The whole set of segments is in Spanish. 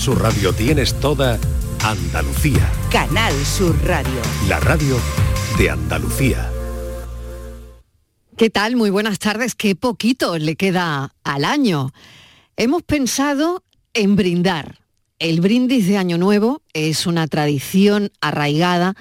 Sur Radio tienes toda Andalucía. Canal Sur Radio. La radio de Andalucía. ¿Qué tal? Muy buenas tardes. Qué poquito le queda al año. Hemos pensado en brindar. El brindis de Año Nuevo es una tradición arraigada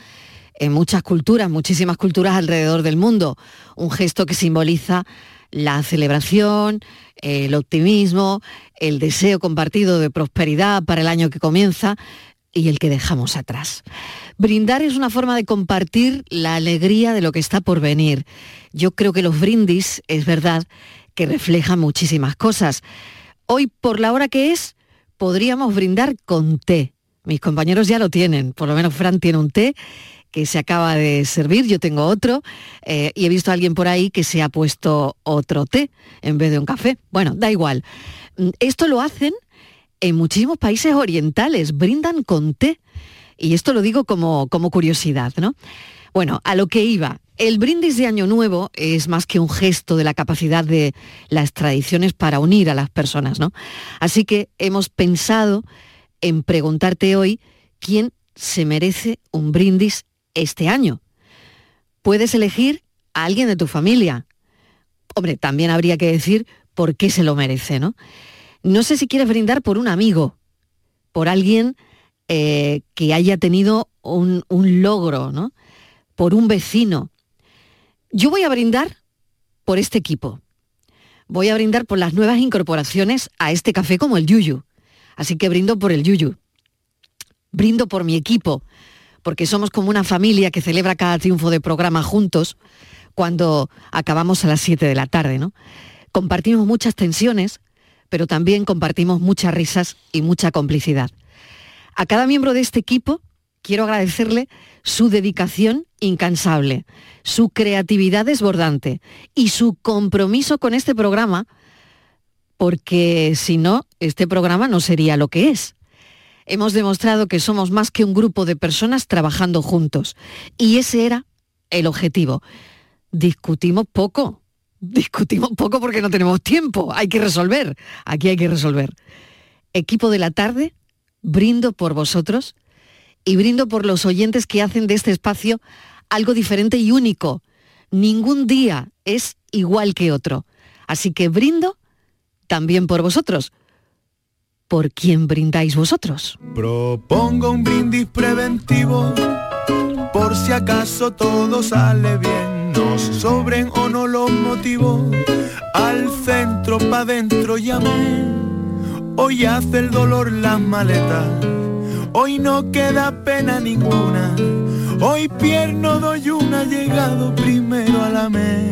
en muchas culturas, muchísimas culturas alrededor del mundo. Un gesto que simboliza la celebración, el optimismo, el deseo compartido de prosperidad para el año que comienza y el que dejamos atrás. Brindar es una forma de compartir la alegría de lo que está por venir. Yo creo que los brindis, es verdad, que reflejan muchísimas cosas. Hoy, por la hora que es, podríamos brindar con té. Mis compañeros ya lo tienen, por lo menos Fran tiene un té que se acaba de servir, yo tengo otro, eh, y he visto a alguien por ahí que se ha puesto otro té en vez de un café. Bueno, da igual. Mm, esto lo hacen en muchísimos países orientales, brindan con té. Y esto lo digo como, como curiosidad, ¿no? Bueno, a lo que iba. El brindis de Año Nuevo es más que un gesto de la capacidad de las tradiciones para unir a las personas, ¿no? Así que hemos pensado en preguntarte hoy quién se merece un brindis este año. Puedes elegir a alguien de tu familia. Hombre, también habría que decir por qué se lo merece, ¿no? No sé si quieres brindar por un amigo, por alguien eh, que haya tenido un, logro, ¿no? Por un vecino. Yo voy a brindar por este equipo. Voy a brindar por las nuevas incorporaciones a este café como el Yuyu. Así que brindo por el Yuyu. Brindo por mi equipo, porque somos como una familia que celebra cada triunfo de programa juntos cuando acabamos a las 7 de la tarde, ¿no? Compartimos muchas tensiones, pero también compartimos muchas risas y mucha complicidad. A cada miembro de este equipo quiero agradecerle su dedicación incansable, su creatividad desbordante y su compromiso con este programa, porque si no, este programa no sería lo que es hemos demostrado que somos más que un grupo de personas trabajando juntos. Y ese era el objetivo. Discutimos poco, discutimos poco porque no tenemos tiempo, hay que resolver, aquí hay que resolver. Equipo de la tarde, brindo por vosotros y brindo por los oyentes que hacen de este espacio algo diferente y único. Ningún día es igual que otro. Así que brindo también por vosotros por quién brindáis vosotros. Propongo un brindis preventivo, por si acaso todo sale bien, nos sobren o no los motivos, al centro pa' dentro llamé, hoy hace el dolor las maletas, hoy no queda pena ninguna, hoy pierno doy una, llegado primero a la meta.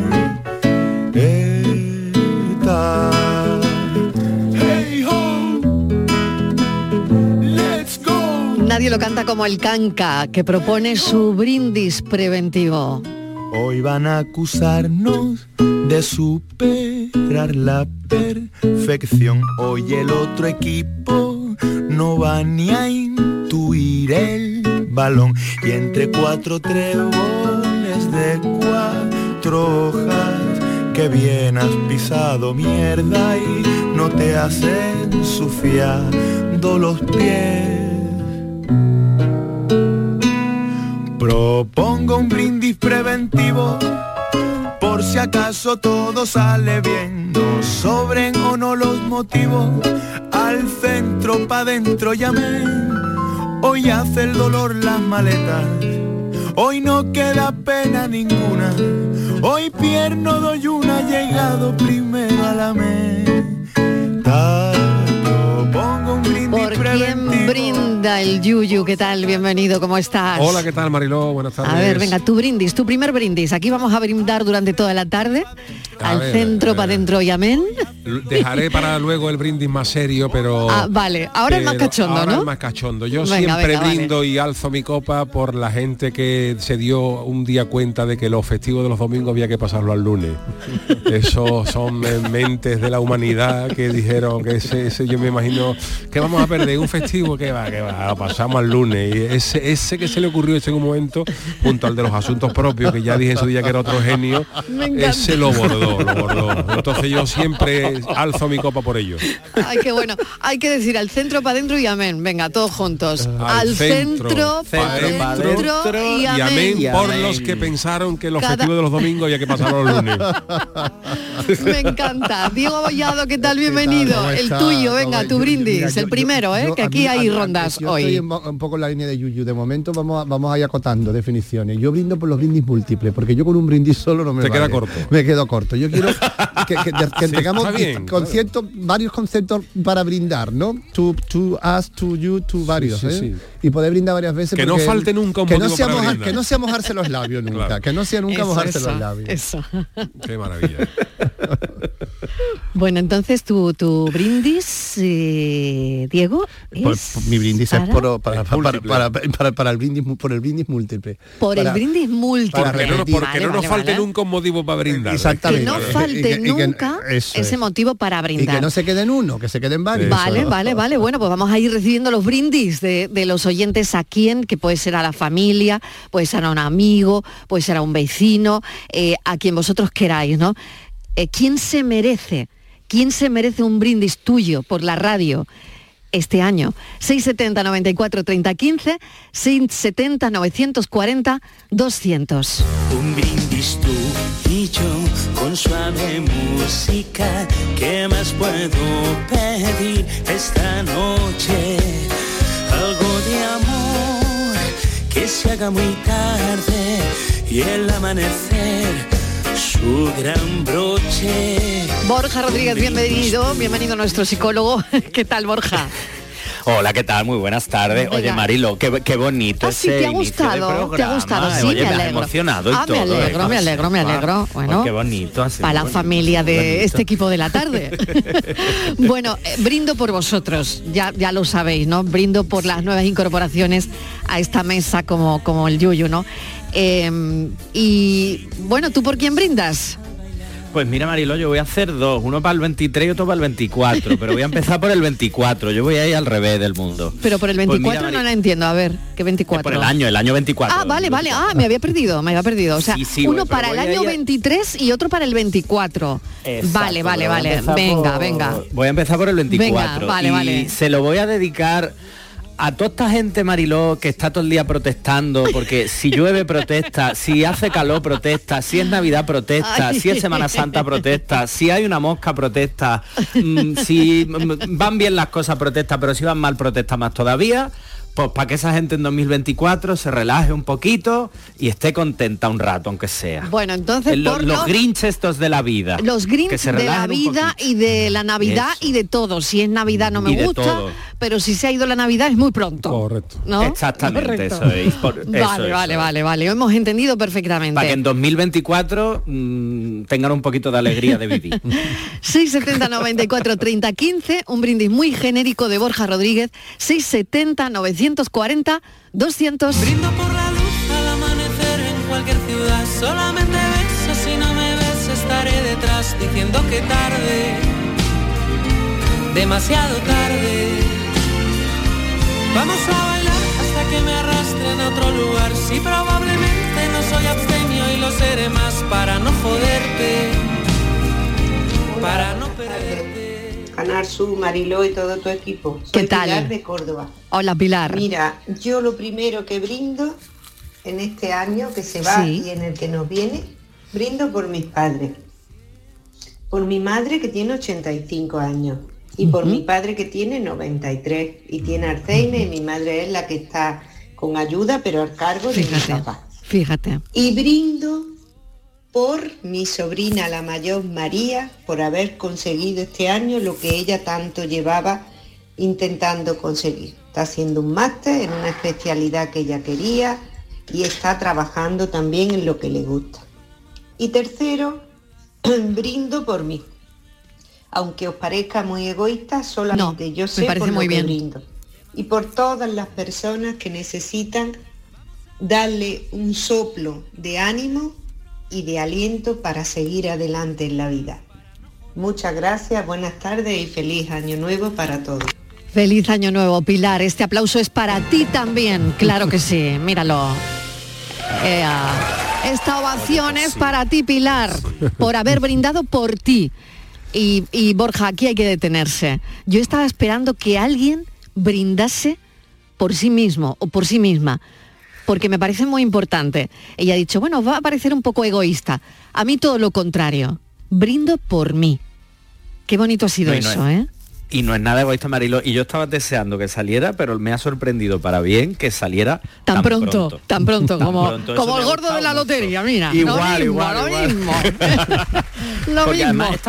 Nadie lo canta como el canca, que propone su brindis preventivo. Hoy van a acusarnos de superar la perfección. Hoy el otro equipo no va ni a intuir el balón. Y entre cuatro treboles de cuatro hojas que bien has pisado mierda y no te hacen ensuciando los pies Propongo un brindis preventivo por si acaso todo sale bien, no sobren o no los motivos, al centro pa' dentro llamé, hoy hace el dolor las maletas, hoy no queda pena ninguna, hoy pierno doy una, llegado primero a la meta. ¿Por quién brinda el Yuyu? ¿Qué tal? Bienvenido, ¿cómo estás? Hola, ¿qué tal, Mariló? Buenas tardes. A ver, venga, tu brindis, tu primer brindis. Aquí vamos a brindar durante toda la tarde. al centro, para adentro y amén. Dejaré para luego el brindis más serio, pero... Ah, vale, ahora es más cachondo, ahora ¿no? es más cachondo. Yo siempre brindo y alzo mi copa por la gente que se dio un día cuenta de que los festivos de los domingos había que pasarlo al lunes. Eso son mentes de la humanidad que dijeron que ese, ese yo me imagino que vamos a perder un festivo que va, que va, lo pasamos al lunes. Y ese, ese que se le ocurrió ese en un momento, junto al de los asuntos propios, que ya dije en su día que era otro genio, ese lo bordó, lo bordó. Entonces yo siempre alzo mi copa por ello. Ay, qué bueno. Hay que decir al centro para adentro y amén. Venga, todos juntos. Al, centro, para adentro y amén. por los que pensaron que los festivos de los domingos había que pasarlo los lunes. Me encanta. Diego Bollado, ¿qué tal? Bienvenido. El tuyo, venga, tu brindis, el primero, ¿eh? que aquí hay rondas hoy. Estoy un poco en la línea de Yuyu. De momento vamos a, vamos a ir acotando definiciones. Yo brindo por los brindis múltiples, porque yo con un brindis solo no me Te queda corto. Me quedo corto. Yo quiero que, tengamos conceptos, varios conceptos para brindar, ¿no? To, to us, to you, to varios. ¿eh? Y poder brindar varias veces. Que no falte nunca un que no, sea mojar, que no sea mojarse los labios nunca. Que no sea nunca mojarse los labios. Eso. Qué maravilla. bueno, entonces tu, tu brindis, eh, Diego, pues, mi brindis es, para, para, el brindis por el brindis múltiple. Por el brindis múltiple. Porque no, nos falte nunca un motivo para brindar. Exactamente. Que no falte nunca ese motivo para brindar. Y que no se quede en uno, que se queden varios. Vale, vale, vale. Bueno, pues vamos a ir recibiendo los brindis de, los oyentes a quién, que puede ser a la familia, puede ser a un amigo, puede ser a un vecino, eh, a quien vosotros queráis, ¿no? Eh, ¿Quién se merece? ¿Quién se merece un brindis tuyo por la radio? Este año. 670 94 30 15, 670 940 200. Un brindis tú y yo con suave música. ¿Qué más puedo pedir esta noche? Algo de amor que se haga muy tarde y el amanecer su gran broche. Borja Rodríguez, bienvenido, bienvenido a nuestro psicólogo. ¿Qué tal, Borja? Hola, ¿qué tal? Muy buenas tardes. Oye, Marilo, qué, bonito ah, sí, te ha gustado, te ha gustado, sí, me, alegro. emocionado y ah, todo, me alegro, me alegro, me alegro. Bueno, qué bonito. para la familia de este equipo de la tarde. bueno, eh, brindo por vosotros, ya, ya lo sabéis, ¿no? Brindo por las nuevas incorporaciones a esta mesa como, como el Yuyu, ¿no? Em, y bueno, ¿tú por quién brindas? Pues mira Marilo, yo voy a hacer dos, uno para el 23 y otro para el 24, pero voy a empezar por el 24, yo voy a ir al revés del mundo. Pero por el 24 pues no la entiendo, a ver, ¿qué 24? Por el año, el año 24. Ah, vale, vale, ah, me había perdido, me había perdido, o sea, uno para el año 23 y otro para el 24. vale, vale, vale, venga, venga. Voy a empezar por el 24 vale, y vale. se lo voy a dedicar a toda esta gente, Mariló, que está todo el día protestando, porque si llueve protesta, si hace calor protesta, si es Navidad protesta, si es Semana Santa protesta, si hay una mosca protesta, mm, si van bien las cosas protesta, pero si van mal protesta más todavía pues para que esa gente en 2024 se relaje un poquito y esté contenta un rato, aunque sea. Bueno, entonces los, los grinch estos de la vida. Los grinch de la vida y de la Navidad y de todo. Si es Navidad no me gusta, pero si se ha ido la Navidad es muy pronto. Correcto. Exactamente, eso es. vale, vale, vale, vale. Hemos entendido perfectamente. Para que en 2024 mm, tengan un poquito de alegría de vivir. 670 94 30 15, un brindis muy genérico de Borja Rodríguez. 670 900 240 200. Brindo por la luz al amanecer en cualquier ciudad. Solamente beso si no me ves estaré detrás diciendo que tarde, demasiado tarde. Vamos a bailar hasta que me arrastren a otro lugar. Si probablemente no soy abstemio y lo seré más para no joderte, para no perderte. Canar Sur, Mariló y todo tu equipo. Soy ¿Qué tal? Pilar de Córdoba. Hola Pilar. Mira, yo lo primero que brindo en este año que se va y en el que nos viene, brindo por mis padres. Por mi madre que tiene 85 años y por mi padre que tiene 93 y tiene Alzheimer y mi madre es la que está con ayuda pero al cargo de mi papá. Fíjate. Y brindo por mi sobrina la mayor María, por haber conseguido este año lo que ella tanto llevaba intentando conseguir. Está haciendo un máster en una especialidad que ella quería y está trabajando también en lo que le gusta. Y tercero, brindo por mí. Aunque os parezca muy egoísta, solamente yo sé por muy bien. brindo. Y por todas las personas que necesitan darle un soplo de ánimo y de aliento para seguir adelante en la vida. Muchas gracias, buenas tardes y feliz año nuevo para todos. Feliz año nuevo, Pilar. Este aplauso es para ti también. Claro que sí, míralo. Esta ovación es para ti, Pilar, por haber brindado por ti. y Borja, aquí hay que detenerse. Yo estaba esperando que alguien brindase por sí mismo o por sí misma porque me parece muy importante. Ella ha dicho, bueno, va a parecer un poco egoísta. A mí todo lo contrario. Brindo por mí. Qué bonito ha sido eso, ¿eh? Y no es nada egoísta, Marilo. Y yo estaba deseando que saliera, pero me ha sorprendido para bien que saliera tan, pronto, Tan pronto, como, como el gordo de la lotería, mira. Igual, igual, lo mismo. lo Porque mismo. Además,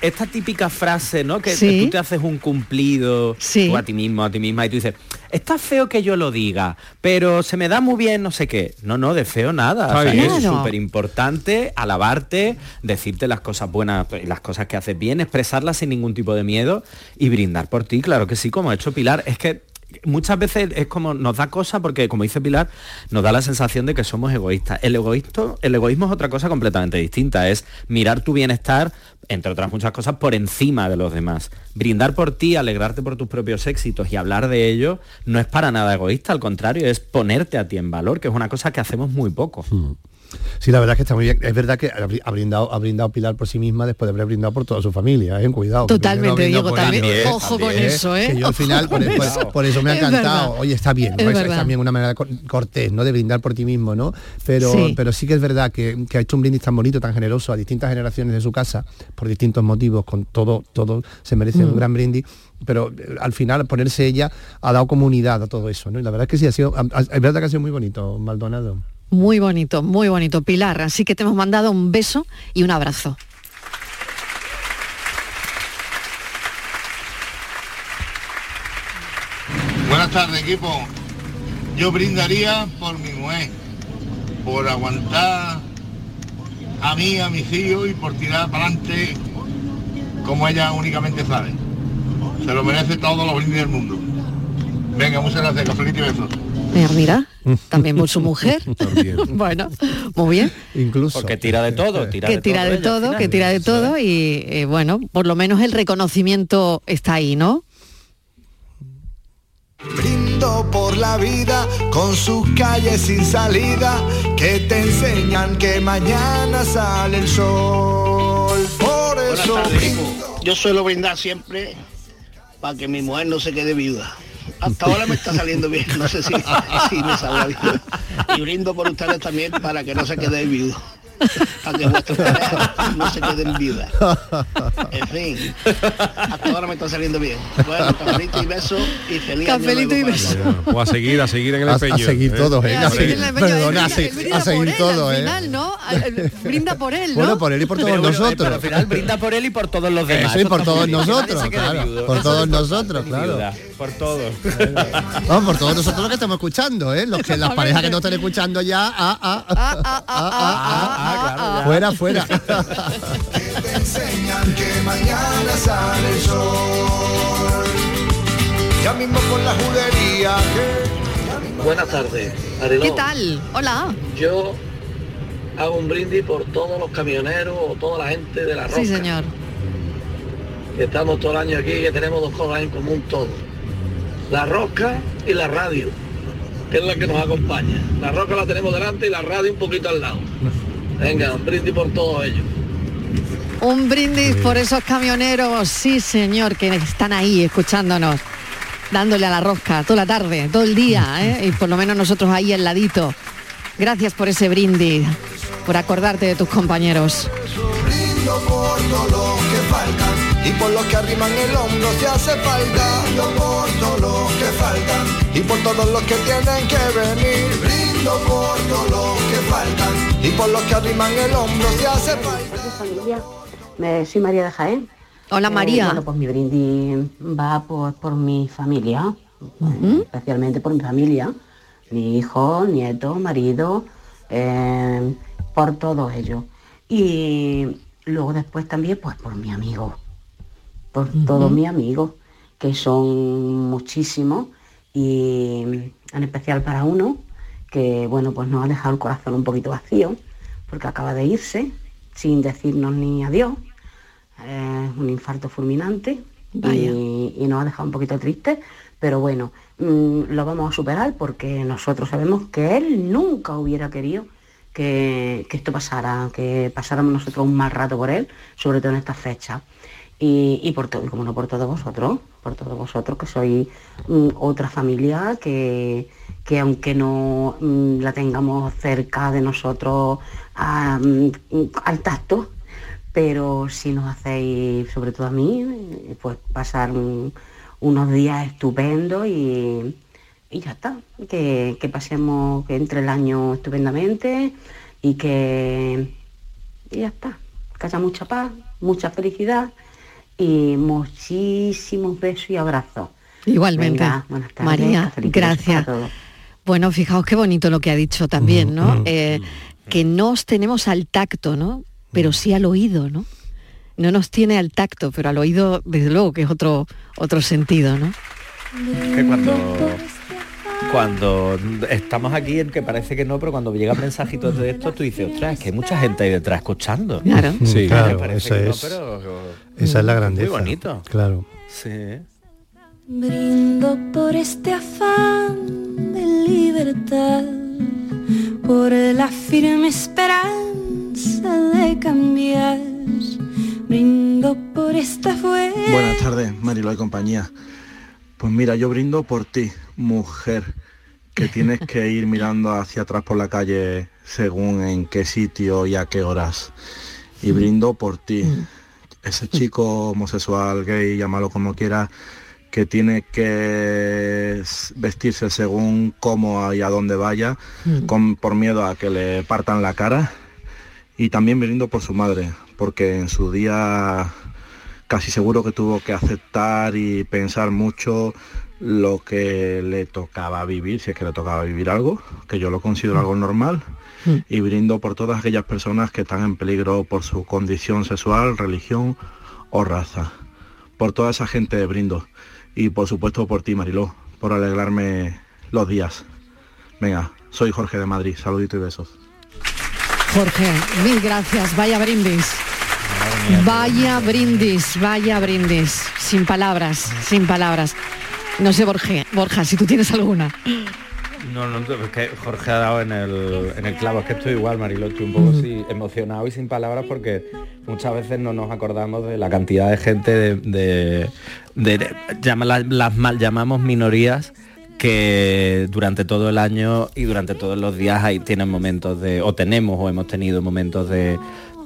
esta, típica frase, ¿no? Que tú te haces un cumplido a ti mismo, a ti misma, y tú dices, está feo que yo lo diga, pero se me da muy bien no sé qué. No, no, de feo nada. es súper importante alabarte, decirte las cosas buenas, las cosas que haces bien, expresarlas sin ningún tipo de miedo y brindar por ti, claro que sí, como ha hecho Pilar. Es que muchas veces es como nos da cosa porque como dice Pilar nos da la sensación de que somos egoístas. El egoísmo el egoísmo es otra cosa completamente distinta. Es mirar tu bienestar entre otras muchas cosas por encima de los demás. Brindar por ti alegrarte por tus propios éxitos y hablar de ello no es para nada egoísta. Al contrario es ponerte a ti en valor que es una cosa que hacemos muy poco. Hmm. Sí, la verdad es que está muy bien. Es verdad que ha brindado, ha brindado Pilar por sí misma después de haber brindado por toda su familia, ¿eh? Cuidado. Totalmente, Diego, también. Ojo con eso, ¿eh? yo al final, por, eso. me ha encantado. Oye, está bien, es, también una manera cortés, ¿no? De brindar por ti mismo, ¿no? Pero sí, pero sí que es verdad que, ha hecho un brindis tan bonito, tan generoso a distintas generaciones de su casa, por distintos motivos, con todo, todo se merece un mm. gran brindis pero eh, al final ponerse ella ha dado comunidad a todo eso, ¿no? Y la verdad es que sí ha sido, es verdad que ha sido muy bonito, Maldonado. Muy bonito, muy bonito, Pilar. Así que te hemos mandado un beso y un abrazo. Buenas tardes, equipo. Yo brindaría por mi mujer, por aguantar a mí, a mis hijos y por tirar para adelante como ella únicamente sabe. Se lo merece todos los brindis del mundo. Venga, muchas gracias, cafelito y besos. Mira, también por su mujer. bueno, muy bien. Incluso. Porque tira de todo, tira que tira de todo, que tira de todo y eh, bueno, por lo menos el reconocimiento está ahí, ¿no? Brindo por la vida con sus calles sin salida que te enseñan que mañana sale el sol. Por eso Yo suelo brindar siempre para que mi mujer no se quede viuda. Hasta ahora me está saliendo bien, no sé si, si me saldrá bien. Y brindo por ustedes también para que no se quede viudo para que vuestros no se queden viudas. En fin, hasta ahora me está saliendo bien. Bueno, cafelito y beso y feliz Cafelito y beso. Pues a seguir, a seguir en el empeño. A, seguir todos, ¿eh? A seguir, perdona, a, seguir todo, ¿eh? Final, ¿no? Brinda por él, ¿no? Bueno, por él y por todos nosotros. Pero al final brinda por él y por todos los demás. Eso y por todos nosotros, claro. Por todos nosotros, claro. Por todos. Vamos, por todos nosotros los que estamos escuchando, ¿eh? Los que las parejas que no están escuchando ya, ah, ah, ah, ah, ah, ah Ah, fuera, fuera. te enseñan que mañana sale el sol. Ya mismo con la judería Buenas tardes, ¿Qué tal? Hola. Yo hago un brindis por todos los camioneros o toda la gente de la roca. Sí, señor. Que estamos todo el año aquí y que tenemos dos cosas en común todos. La roca y la radio, que es la que nos acompaña. La roca la tenemos delante y la radio un poquito al lado. Venga, un brindis por todo ello. Un brindis por esos camioneros, sí señor, que están ahí escuchándonos, dándole a la rosca toda la tarde, todo el día, ¿eh? y por lo menos nosotros ahí al ladito. Gracias por ese brindis, por acordarte de tus compañeros. Y por los que arriman el hombro se hace falta. por todos los que faltan y por todos los que tienen que venir. Brindo por todos los que faltan y por los que arriman el hombro se hace familia, Me, soy María de Jaén. Hola María. bueno, pues mi brindis va por, por mi familia, especialmente por mi familia, mi hijo, nieto, marido, eh, por todos ellos. Y luego después también pues por mi amigo, por todos mis amigos, que son muchísimos y en especial para uno, que bueno, pues nos ha dejado el corazón un poquito vacío, porque acaba de irse sin decirnos ni adiós. un infarto fulminante y, nos ha dejado un poquito triste, pero bueno, mm, lo vamos a superar porque nosotros sabemos que él nunca hubiera querido que, esto pasara, que pasáramos nosotros un mal rato por él, sobre todo en estas fechas. Y, por todo, como no por todos vosotros, por todos vosotros que sois mm, otra familia que, que aunque no mm, la tengamos cerca de nosotros mm, al tacto, pero si nos hacéis, sobre todo a mí, pues pasar unos días estupendos y, ya está, que, que pasemos que entre el año estupendamente y que y ya está, que haya mucha paz, mucha felicidad y muchísimos besos y abrazos. Igualmente. María, gracias. Bueno, fijaos qué bonito lo que ha dicho también, ¿no? Eh, que no os tenemos al tacto, ¿no? Pero sí al oído, ¿no? No nos tiene al tacto, pero al oído, desde luego, que es otro, otro sentido, ¿no? Que cuando cuando estamos aquí, en que parece que no, pero cuando llegan mensajitos de esto, tú dices, ostras, es que hay mucha gente ahí detrás escuchando. Claro. Sí, claro, esa es, esa es la grandeza. Muy bonito. Claro. Sí. Brindo por este afán de libertad, por la firme esperanza de cambiar. Brindo por esta fuerza. Buenas tardes, Marilo y compañía. Pues mira, yo brindo por ti, mujer, que tienes que ir mirando hacia atrás por la calle según en qué sitio y a qué horas. Y brindo por ti, ese chico homosexual, gay, llámalo como quiera, que tiene que vestirse según cómo y a dónde vaya, con, por miedo a que le partan la cara. Y también brindo por su madre, porque en su día casi seguro que tuvo que aceptar y pensar mucho lo que le tocaba vivir, si es que le tocaba vivir algo, que yo lo considero algo normal, mm. y brindo por todas aquellas personas que están en peligro por su condición sexual, religión o raza. Por toda esa gente brindo. Y por supuesto por ti, Mariló, por alegrarme los días. Venga, soy Jorge de Madrid, saludito y besos. Jorge, mil gracias, vaya brindis. Vaya brindis, vaya brindis. Sin palabras, sin palabras. No sé, Borja, Borja, si tú tienes alguna. No, no, es que Jorge ha dado en el, en el clavo, es que estoy igual, Marilo, estoy un poco emocionado y sin palabras porque muchas veces no nos acordamos de la cantidad de gente de, de, las, mal llamamos minorías que durante todo el año y durante todos los días ahí tienen momentos de, o tenemos o hemos tenido momentos de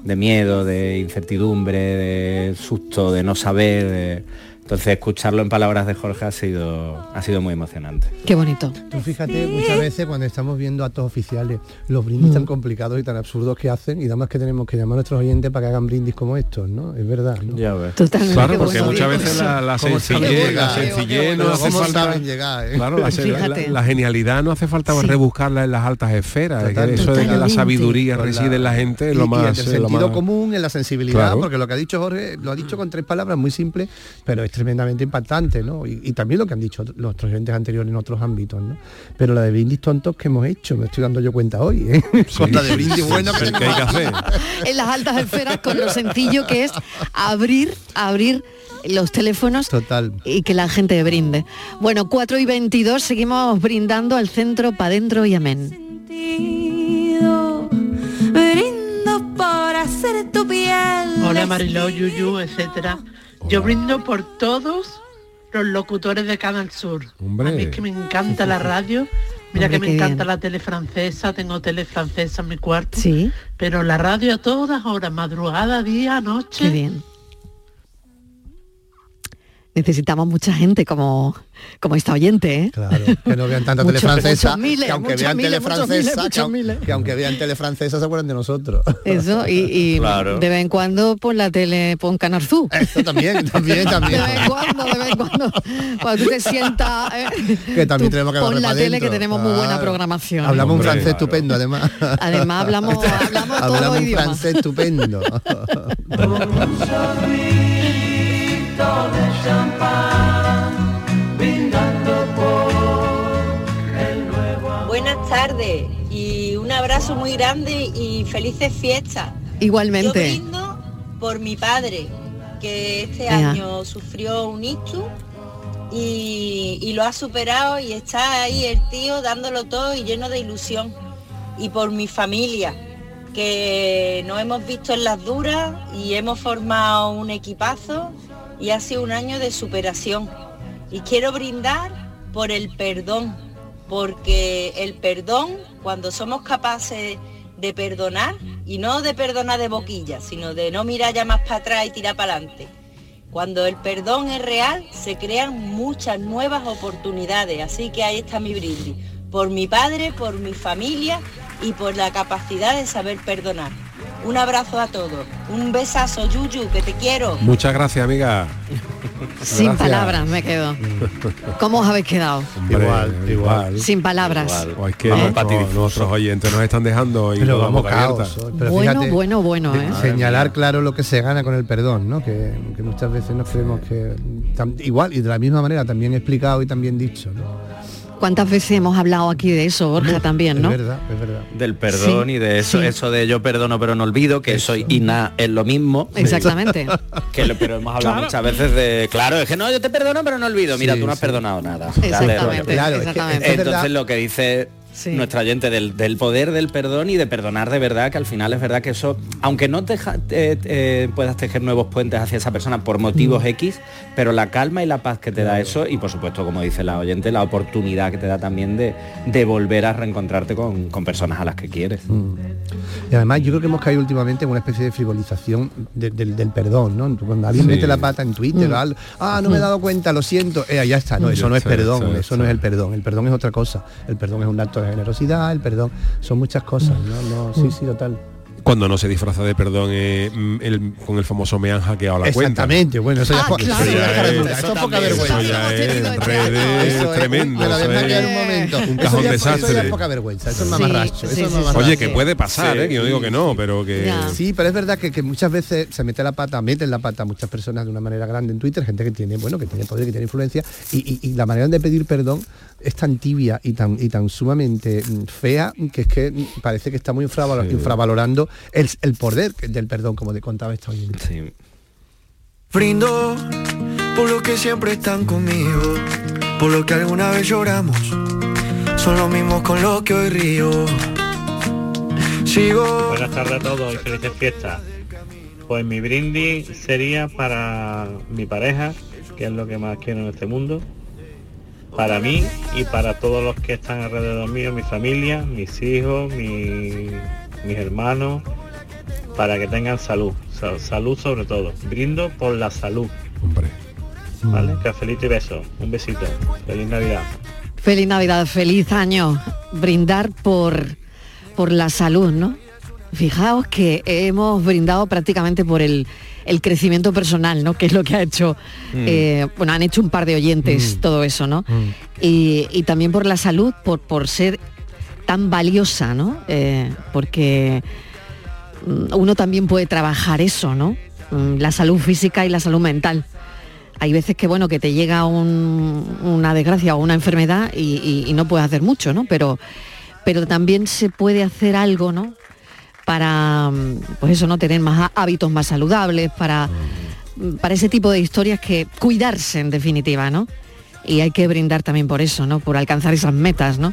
de miedo, de incertidumbre, de susto, de no saber. Entonces escucharlo en palabras de Jorge ha sido, ha sido muy emocionante. Qué bonito. Tú fíjate muchas veces cuando estamos viendo actos oficiales, los brindis tan mm. complicados y tan absurdos que hacen y además que tenemos que llamar a nuestros oyentes para que hagan brindis como estos, ¿no? Es verdad. ¿no? Ya ves. Claro, porque muchas veces la, la sencillez, la sencillez no hace falta. Llegar, ¿eh? Claro, la, genialidad no hace falta rebuscarla en las altas esferas. eso de que la sabiduría reside en la gente es lo más. el sentido común, en la sensibilidad, porque lo que ha dicho Jorge, lo ha dicho con tres palabras muy simples, pero es tremendamente impactante, ¿no? Y, también lo que han dicho los oyentes anteriores en otros ámbitos, ¿no? Pero la de brindis tontos que hemos hecho, me estoy dando yo cuenta hoy, ¿eh? con la de brindis bueno que, hay hacer. En las altas esferas con lo sencillo que es abrir, abrir los teléfonos Total. y que la gente brinde. Bueno, 4 y 22 seguimos brindando al centro para adentro y amén. Brindo por hacer tu piel. Hola Mariló, Yuyu, etcétera. Yo brindo por todos los locutores de Canal Sur. A mí es que me encanta la radio. Mira que me encanta la tele francesa, tengo tele francesa en mi cuarto. Sí. Pero la radio a todas horas, madrugada, día, noche. Qué bien necesitamos mucha gente como, como esta oyente, ¿eh? Claro, que no vean tanta tele francesa, que aunque vean tele francesa, que, aunque vean tele francesa se acuerdan de nosotros. Eso, y, de vez en cuando pon la tele, pon Canarzú. Eso también, también, también. De vez en cuando, de vez en cuando, cuando tú te sientas, ¿eh? que también tenemos que Pon la tele que tenemos muy buena programación. Hablamos un francés estupendo, además. Además hablamos, hablamos, hablamos un francés estupendo. Tardes y un abrazo muy grande y felices fiestas. Igualmente. Yo brindo por mi padre, que este año sufrió un ictus y, y, lo ha superado y está ahí el tío dándolo todo y lleno de ilusión. Y por mi familia, que nos hemos visto en las duras y hemos formado un equipazo y ha sido un año de superación. Y quiero brindar por el perdón, porque el perdón, cuando somos capaces de perdonar, y no de perdonar de boquilla, sino de no mirar ya más para atrás y tirar para adelante. Cuando el perdón es real, se crean muchas nuevas oportunidades. Así que ahí está mi brindis. Por mi padre, por mi familia y por la capacidad de saber perdonar. Un abrazo a todos. Un besazo, Yuyu, que te quiero. Muchas gracias, amiga. Sin palabras me quedo. ¿Cómo os habéis quedado? igual, igual. Sin palabras. es que nuestros, oyentes nos están dejando y pero vamos caos, bueno, bueno, bueno, ¿eh? Señalar claro lo que se gana con el perdón, ¿no? Que, muchas veces nos creemos que igual y de la misma manera también explicado y también dicho, ¿no? ¿Cuántas veces hemos hablado aquí de eso, Borja, también, no? Es verdad, es verdad. Del perdón y de eso, eso de yo perdono pero no olvido, que eso y nada es lo mismo. Exactamente. que pero hemos hablado muchas veces de, claro, es que no, yo te perdono pero no olvido. Mira, tú no has perdonado nada. Exactamente. claro, entonces lo que dice nuestra oyente del, poder del perdón y de perdonar de verdad, que al final es verdad que eso, aunque no te, puedas tejer nuevos puentes hacia esa persona por motivos mm. X, pero la calma y la paz que te da eso y por supuesto, como dice la oyente, la oportunidad que te da también de, de volver a reencontrarte con, personas a las que quieres. Mm. Y además yo creo que hemos caído últimamente en una especie de frivolización del perdón, ¿no? Cuando alguien mete la pata en Twitter, mm. ah, no me he dado cuenta, lo siento, eh, ya está, no, eso no es perdón, eso no es el perdón, el perdón es otra cosa, el perdón es un acto de generosidad, el perdón, son muchas cosas, ¿no? no sí, sí, total cuando no se disfraza de perdón eh, mm, con el famoso me han hackeado la cuenta. Exactamente, bueno, eso ya, ah, claro, eso es poca vergüenza. Eso ya es redes tremendo. un cajón desastre. Eso es poca vergüenza, eso es mamarracho. Oye, que puede pasar, ¿eh? que yo digo que no, pero que... Sí, pero es verdad que, muchas veces se mete la pata, meten la pata a muchas personas de una manera grande en Twitter, gente que tiene, bueno, que tiene poder, que tiene influencia, y la manera de pedir perdón es tan tibia y tan, y tan sumamente mm, fea que es que parece que está muy infravalorando el, el, poder del perdón, como te contaba esta oyente. Sí. Brindo por lo que siempre están conmigo, por lo que alguna vez lloramos, son los mismos con los que hoy río. Sigo. Buenas tardes a todos y felices fiestas. Pues mi brindis sería para mi pareja, que es lo que más quiero en este mundo para mí y para todos los que están alrededor mío, mi familia, mis hijos, mis hermanos, para que tengan salud, salud sobre todo. Brindo por la salud. Hombre. ¿Vale? Cafelito y beso. Un besito. Feliz Navidad. Feliz Navidad, feliz año. Brindar por, por la salud, ¿no? Fijaos que hemos brindado prácticamente por el el crecimiento personal, ¿no? Que es lo que ha hecho, mm. eh, bueno, han hecho un par de oyentes mm. todo eso, ¿no? Mm. Y, también por la salud, por, por ser tan valiosa, ¿no? Eh, porque uno también puede trabajar eso, ¿no? La salud física y la salud mental. Hay veces que, bueno, que te llega una desgracia o una enfermedad y, y, no puedes hacer mucho, ¿no? Pero, pero también se puede hacer algo, ¿no? Para, mm, pues eso, no tener más hábitos más saludables, para, mm, para ese tipo de historias que cuidarse en definitiva, ¿no? Y hay que brindar también por eso, ¿no? Por alcanzar esas metas, ¿no?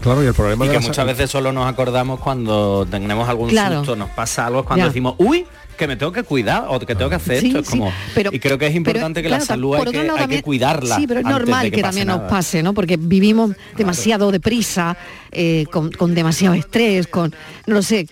Claro, y el problema y que muchas veces solo nos acordamos cuando tenemos algún susto, nos pasa algo, cuando decimos, uy, que me tengo que cuidar o que tengo que hacer esto. Es como, y creo que es importante que la salud hay que, hay que, cuidarla. Sí, pero es normal que, también nos pase, ¿no? Porque vivimos demasiado deprisa, eh, con, con, demasiado estrés, con, no lo sé,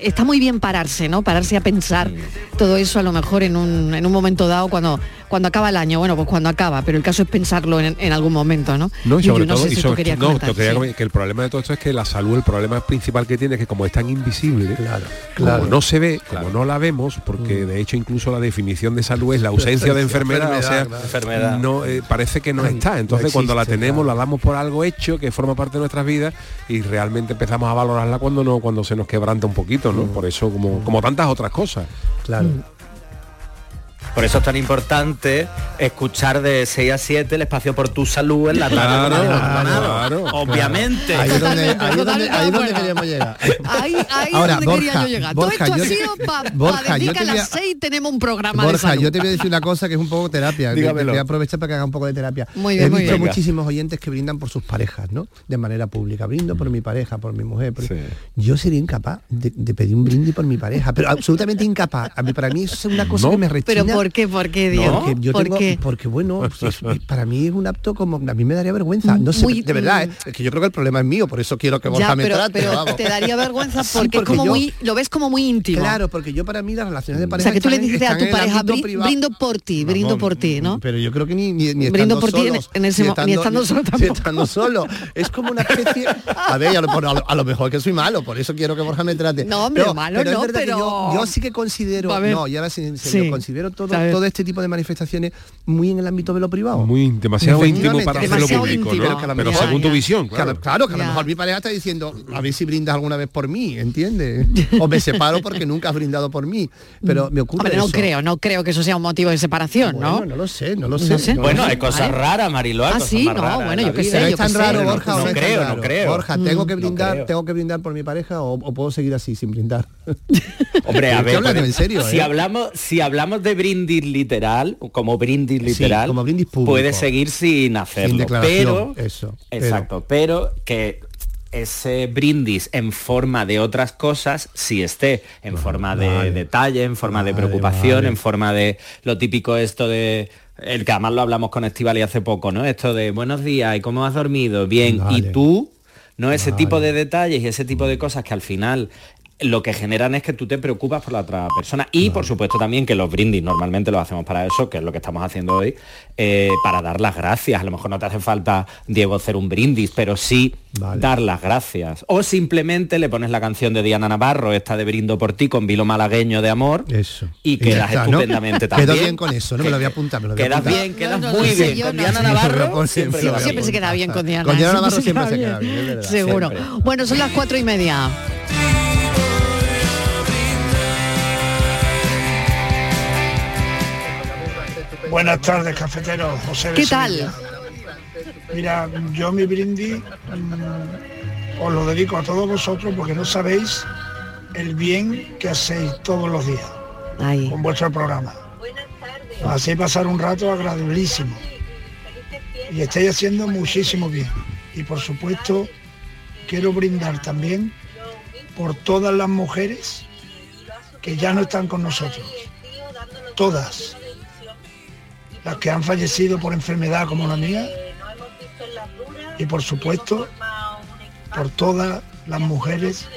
está muy bien pararse, ¿no? Pararse a pensar todo eso a lo mejor en un, en un momento dado cuando, cuando acaba el año, bueno, pues cuando acaba, pero el caso es pensarlo en, algún momento, ¿no? No, y sobre todo, que el problema de todo esto es que la salud, el problema principal que tiene es que como es tan invisible, claro, claro. no se ve, como no la vemos, porque mm. de hecho incluso la definición de salud es la ausencia de enfermedad, o sea, enfermedad. no eh, parece que no está. Entonces cuando la tenemos, la damos por algo hecho que forma parte de nuestras vidas y realmente empezamos a valorarla cuando no, cuando se nos quebranta un poquito, ¿no? Mm. Por eso como, como tantas otras cosas. Claro. Por eso es tan importante escuchar de 6 a 7 el espacio por tu salud en la tarde. Claro, Obviamente. Ahí es donde, ahí donde, queríamos llegar. Ahí, ahí Ahora, donde Borja, quería yo llegar. Borja, Todo esto ha sido para pa decir que a las 6 tenemos un programa Borja, de salud. yo te voy a decir una cosa que es un poco terapia. Dígamelo. Voy a aprovechar para que haga un poco de terapia. Muy bien, He muy visto bien. muchísimos oyentes que brindan por sus parejas, ¿no? De manera pública. Brindo por mi pareja, por mi mujer. Por... Yo sería incapaz de, de, pedir un brindis por mi pareja, pero absolutamente incapaz. A mí, para mí eso es una cosa no, que me rechina. ¿Pero por qué? ¿Por qué, Dios? Porque yo ¿Por tengo, qué? porque bueno, pues, para mí es un acto como a mí me daría vergüenza. No sé, muy, de verdad, ¿eh? es que yo creo que el problema es mío, por eso quiero que Borja ya, me pero, trate. Pero vamos. te daría vergüenza porque, sí, porque es como yo, muy, lo ves como muy íntimo. Claro, porque yo para mí las relaciones de pareja. O sea, que tú le dices a tu pareja, brindo por ti, Vamos, brindo por ti, ¿no? Pero yo creo que ni, ni, ni brindo por ti en, ese ni estando, ni estando solo tampoco. Ni estando solo. Es como una especie. A ver, a lo, a lo, a lo mejor que soy malo, por eso quiero que Borja me trate. No, hombre, pero, malo pero no, es verdad pero... que yo, yo, sí que considero, no, y ahora sí, en serio, sí, considero todo, todo este tipo de manifestaciones muy en el ámbito de lo privado. Muy demasiado íntimo para hacerlo público, íntimo. ¿no? Pero, pero según tu visión, claro. Claro, que a lo mejor mi pareja está diciendo, a ver si brindas alguna vez por mí, ¿entiendes? O me separo porque nunca has brindado por mí. Pero me ocurre Hombre, no eso. creo, no creo que eso sea un motivo de separación, bueno, ¿no? No lo sé, no lo sé. No sé. bueno, hay cosas raras, Mariló. Ah, sí, no, raras, bueno, yo qué sé. Yo es tan raro, Borja. No, creo, no creo. Borja, tengo que Mm, brindar, tengo que brindar por mi pareja o, puedo seguir así sin brindar. Hombre, a ver, en serio, si ¿eh? hablamos si hablamos de brindis literal, como brindis literal, sí, como brindis público. puede seguir sin hacerlo, sin pero eso, exacto, pero, pero que ese brindis en forma de otras cosas, si esté en forma de vale. detalle, en forma Vale, de preocupación, en forma de lo típico esto de el que además lo hablamos con Estivali hace poco, ¿no? Esto de buenos días y cómo has dormido, bien, y tú, ¿no? Ese tipo de detalles y ese tipo de cosas que al final lo que generan es que tú te preocupas por la otra persona y por supuesto también que los brindis normalmente los hacemos para eso, que es lo que estamos haciendo hoy, eh, para dar las gracias. A lo mejor no te hace falta, Diego, hacer un brindis, pero sí Vale. dar las gracias. O simplemente le pones la canción de Diana Navarro, esta de Brindo por ti, con vilo malagueño de amor, Eso. y quedas está, ¿no? estupendamente también. Quedo bien con eso, no me lo voy a apuntar, me lo voy a Quedas apuntar. bien, quedas No, no, muy bien. con no Diana. Navarro Siempre siempre, lo voy a quedas Siempre se bien. queda bien con Diana. Con Diana Navarro se siempre queda se queda bien. bien, es verdad. Seguro. Siempre. Bueno, son las cuatro y media. Buenas tardes, cafetero. José de ¿Qué tal? Mira, yo mi brindis mm, os lo dedico a todos vosotros porque no sabéis el bien que hacéis todos los días Ahí. con vuestro programa. Hacéis pasar un rato agradabilísimo y estáis haciendo muchísimo bien. Y por supuesto, quiero brindar también por todas las mujeres que ya no están con nosotros. Todas. Las que han fallecido por enfermedad como la mía. Y por supuesto, por todas las mujeres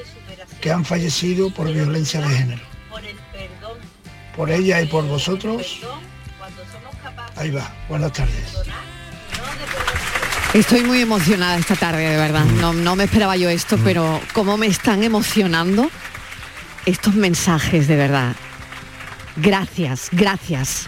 que han fallecido por violencia de género. Por ella y por vosotros. Ahí va. Buenas tardes. Estoy muy emocionada esta tarde, de verdad. No, no me esperaba yo esto, pero cómo me están emocionando estos mensajes, de verdad. Gracias, gracias.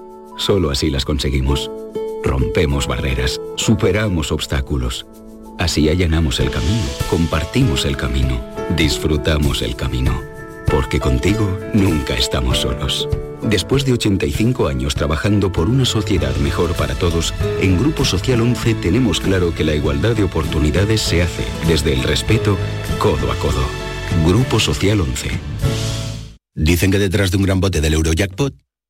Solo así las conseguimos. Rompemos barreras, superamos obstáculos. Así allanamos el camino, compartimos el camino, disfrutamos el camino. Porque contigo nunca estamos solos. Después de 85 años trabajando por una sociedad mejor para todos, en Grupo Social 11 tenemos claro que la igualdad de oportunidades se hace desde el respeto, codo a codo. Grupo Social 11. Dicen que detrás de un gran bote del Eurojackpot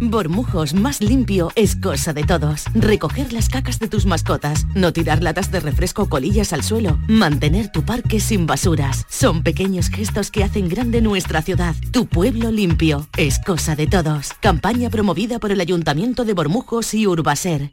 Bormujos más limpio es cosa de todos. Recoger las cacas de tus mascotas, no tirar latas de refresco o colillas al suelo, mantener tu parque sin basuras. Son pequeños gestos que hacen grande nuestra ciudad. Tu pueblo limpio es cosa de todos. Campaña promovida por el Ayuntamiento de Bormujos y Urbaser.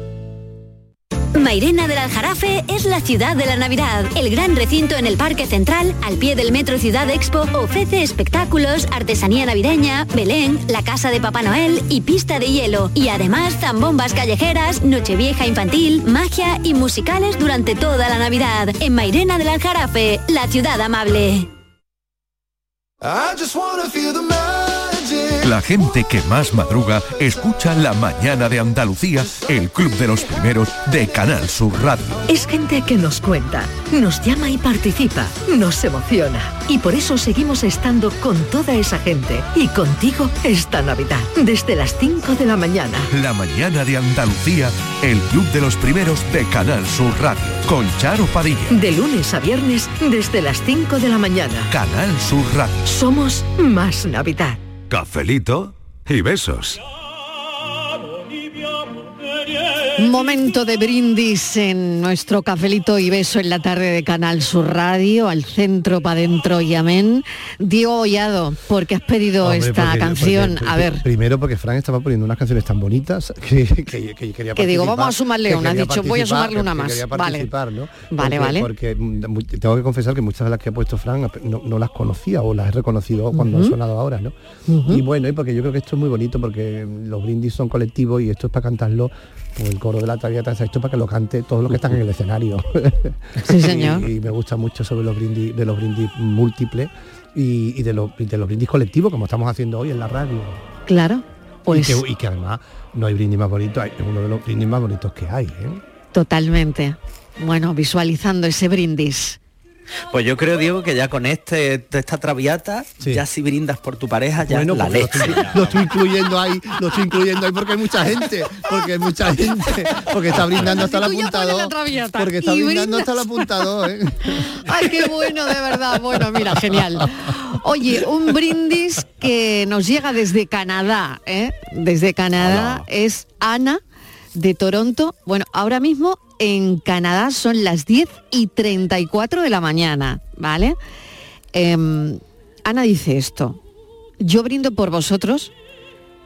Mairena del Aljarafe es la ciudad de la Navidad. El gran recinto en el Parque Central, al pie del Metro Ciudad Expo, ofrece espectáculos, artesanía navideña, Belén, la casa de Papá Noel y pista de hielo. Y además zambombas callejeras, nochevieja infantil, magia y musicales durante toda la Navidad. En Mairena del Aljarafe, la ciudad amable. La gente que más madruga escucha La Mañana de Andalucía, el club de los primeros de Canal Sur Radio. Es gente que nos cuenta, nos llama y participa, nos emociona. Y por eso seguimos estando con toda esa gente y contigo esta Navidad, desde las 5 de la mañana. La Mañana de Andalucía, el club de los primeros de Canal Sur Radio, con Charo Padilla. De lunes a viernes, desde las 5 de la mañana. Canal Sur Radio. Somos más Navidad. Cafelito y besos. Momento de brindis en nuestro cafelito y beso en la tarde de Canal Sur Radio, al centro para adentro y amén. Diego Hollado, porque has pedido esta canción. a ver. Primero porque Fran estaba poniendo unas canciones tan bonitas que, quería Que digo, vamos a sumarle una, has dicho, voy a sumarle una más. Vale. ¿no? Vale, vale. Porque tengo que confesar que muchas de las que ha puesto Fran no, las conocía o las he reconocido cuando han sonado ahora, ¿no? Y bueno, y porque yo creo que esto es muy bonito porque los brindis son colectivos y esto es para cantarlo pues el coro de la Traviata está hecho para que lo cante todos los que están en el escenario. Sí, señor. y, me gusta mucho sobre los brindis, de los brindis múltiples y, de, los, de los brindis colectivos, como estamos haciendo hoy en la radio. Claro. Pues... Y, que, además no hay brindis más bonito, es uno de los brindis más bonitos que hay. ¿eh? Totalmente. Bueno, visualizando ese brindis. Pues yo creo, Diego, que ya con este, esta traviata, ya si brindas por tu pareja, ya la pues leche. Lo estoy, incluyendo ahí, lo estoy incluyendo ahí porque hay mucha gente, porque hay mucha gente, porque está brindando hasta el apuntador. Porque está brindando hasta el apuntador. ¿eh? Ay, qué bueno, de verdad. Bueno, mira, genial. Oye, un brindis que nos llega desde Canadá, ¿eh? Desde Canadá es Ana de Toronto. Bueno, ahora mismo en Canadá son las 10 y 34 de la mañana, ¿vale? Em, Ana dice esto, yo brindo por vosotros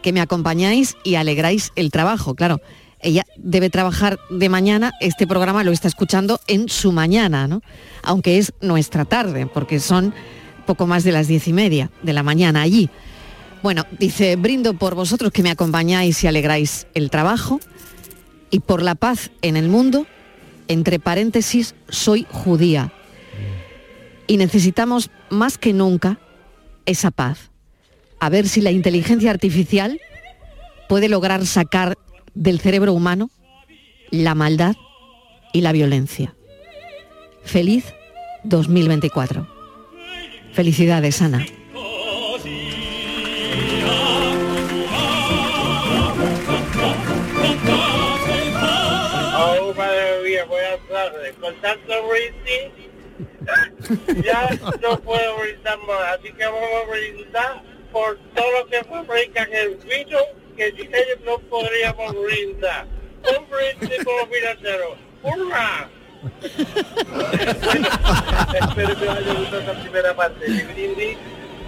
que me acompañáis y alegráis el trabajo, claro. Ella debe trabajar de mañana, este programa lo está escuchando en su mañana, ¿no? Aunque es nuestra tarde, porque son poco más de las diez y media de la mañana allí. Bueno, dice, brindo por vosotros que me acompañáis y alegráis el trabajo y por la paz en el mundo, entre paréntesis, soy judía. Y necesitamos más que nunca esa paz. A ver si la inteligencia artificial puede lograr sacar del cerebro humano la maldad y la violencia. Feliz 2024. Felicidades, Ana. Con tanto brindis ya no puedo brindar más. Así que vamos a brindar por todo lo que fabrican el vino que sin ellos no podríamos brindar. Un brindis por los financieros. ¡Hurra! Espero que os haya gustado esta primera parte. Mi brindis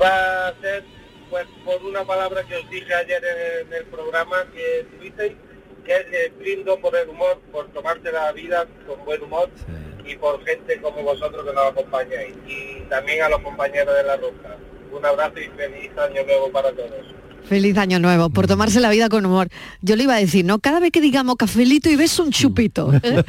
va a ser pues por una palabra que os dije ayer en, el programa que tuvisteis, el brindo por el humor, por tomarte la vida con buen humor y por gente como vosotros que nos acompañáis. Y también a los compañeros de la ruta. Un abrazo y feliz año nuevo para todos. Feliz año nuevo, por tomarse la vida con humor. Yo le iba a decir, ¿no? Cada vez que digamos cafelito y beso un chupito. ¿eh?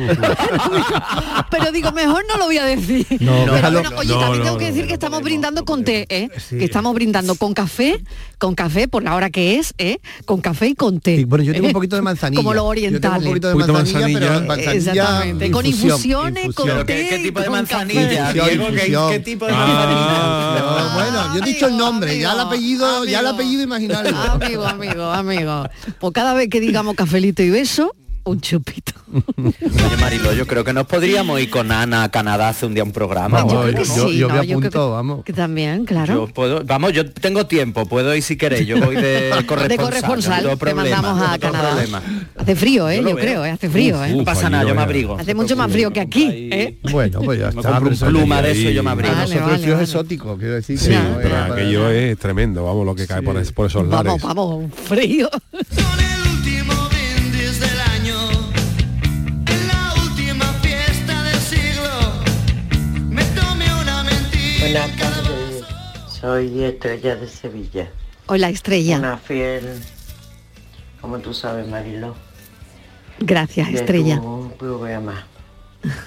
pero digo, mejor no lo voy a decir. No, oye, también tengo que decir que estamos brindando con té, ¿eh? Que estamos brindando con café, con café por la hora que es, ¿eh? Con café y con té. bueno, yo tengo un poquito de manzanilla. Como lo oriental. un poquito de manzanilla, pero manzanilla Exactamente. Con infusiones, con té. ¿Qué, tipo de manzanilla? ¿qué, tipo de manzanilla? bueno, yo he dicho el nombre, ya el apellido, ya el apellido imaginal amigo, amigo, amigo. Pues cada vez que digamos cafelito y beso, un chupito. Oye, Marilo, yo creo que nos podríamos ir con Ana a Canadá hace un día un programa. yo, yo, me apunto, vamos. Que también, claro. vamos, yo tengo tiempo, puedo ir si queréis. Yo voy de corresponsal. de corresponsal, te mandamos a Canadá. Hace frío, ¿eh? Yo, creo, ¿eh? hace frío, ¿eh? no pasa nada, yo me abrigo. Hace mucho más frío que aquí, ¿eh? Bueno, pues ya está. Un pluma de eso yo me abrigo. Vale, Nosotros vale, vale. exótico, quiero decir. Sí, pero aquello es tremendo, vamos, lo que cae por esos lares. Vamos, vamos, frío. soy Estrella de Sevilla. Hola Estrella. Una fiel, como tú sabes, Marilo. Gracias, Estrella. más.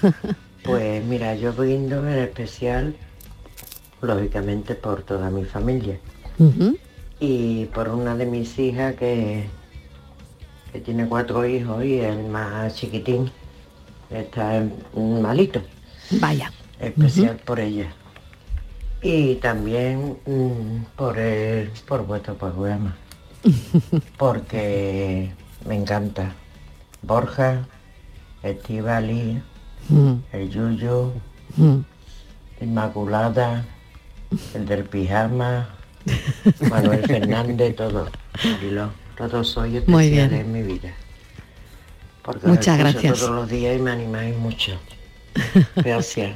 pues mira, yo brindo en especial, lógicamente, por toda mi familia. Y por una de mis hijas que, que tiene cuatro hijos y el más chiquitín está malito. Vaya. Especial por ella y también mm, por el, por vuestro programa porque me encanta. Borja Estivali mm. el Yuyo mm. Inmaculada el del pijama Manuel Fernández todo. Todos soy especiales en mi vida. Porque muchas gracias. todos los días y me animáis mucho gracias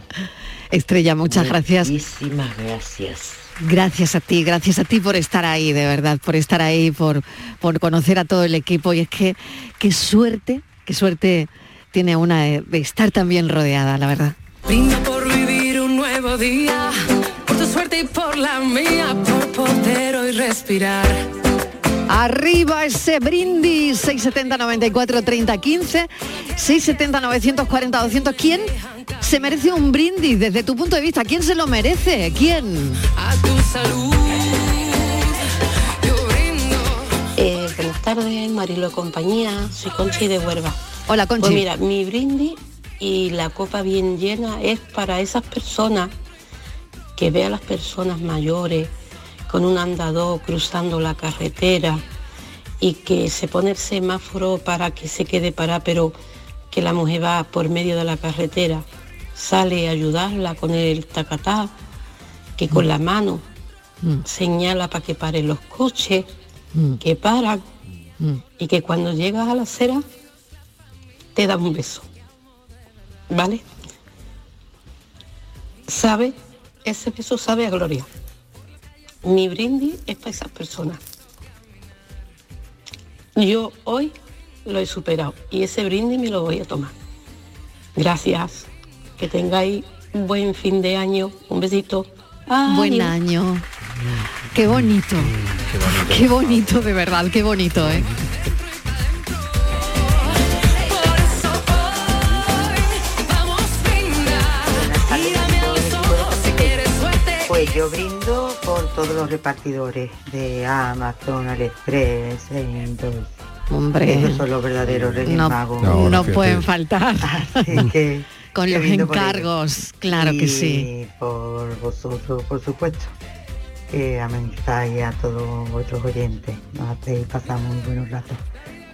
Estrella, muchas gracias. Muchísimas gracias. Gracias a ti, gracias a ti por estar ahí, de verdad, por estar ahí, por, por conocer a todo el equipo. Y es que qué suerte, qué suerte tiene una de, estar también rodeada, la verdad. Brindo por vivir un nuevo día, por tu suerte y por la mía, por poder hoy respirar. Arriba ese brindis 670 94 30 15 670 940 200 ¿Quién se merece un brindis desde tu punto de vista? ¿Quién se lo merece? ¿Quién? A tu salud. Eh, buenas tardes, Marilo Compañía, soy Conchi de Huerva. Hola Conchi. Pues mira, mi brindis y la copa bien llena es para esas personas que ve a las personas mayores con un andador cruzando la carretera y que se pone el semáforo para que se quede para, pero que la mujer va por medio de la carretera, sale a ayudarla con el tacatá, que con la mano mm. señala para que paren los coches, mm. que paran, mm. y que cuando llegas a la acera te da un beso. ¿Vale? ¿Sabe? Ese beso sabe a gloria. Mi brindis es para esas personas. Yo hoy lo he superado y ese brindis me lo voy a tomar. Gracias. Que tengáis un buen fin de año. Un besito. Buen año. Qué bonito. Qué bonito. Qué bonito, de verdad, qué bonito, ¿eh? Pues yo brindo por todos los repartidores de Amazon, AliExpress, entonces. Hombre, esos son los verdaderos reyes no, magos. No, pueden faltar. que, Con los encargos, claro que sí. por vosotros, por supuesto, que amenizáis a todos vuestros oyentes. Nos hacéis pasar muy buenos ratos.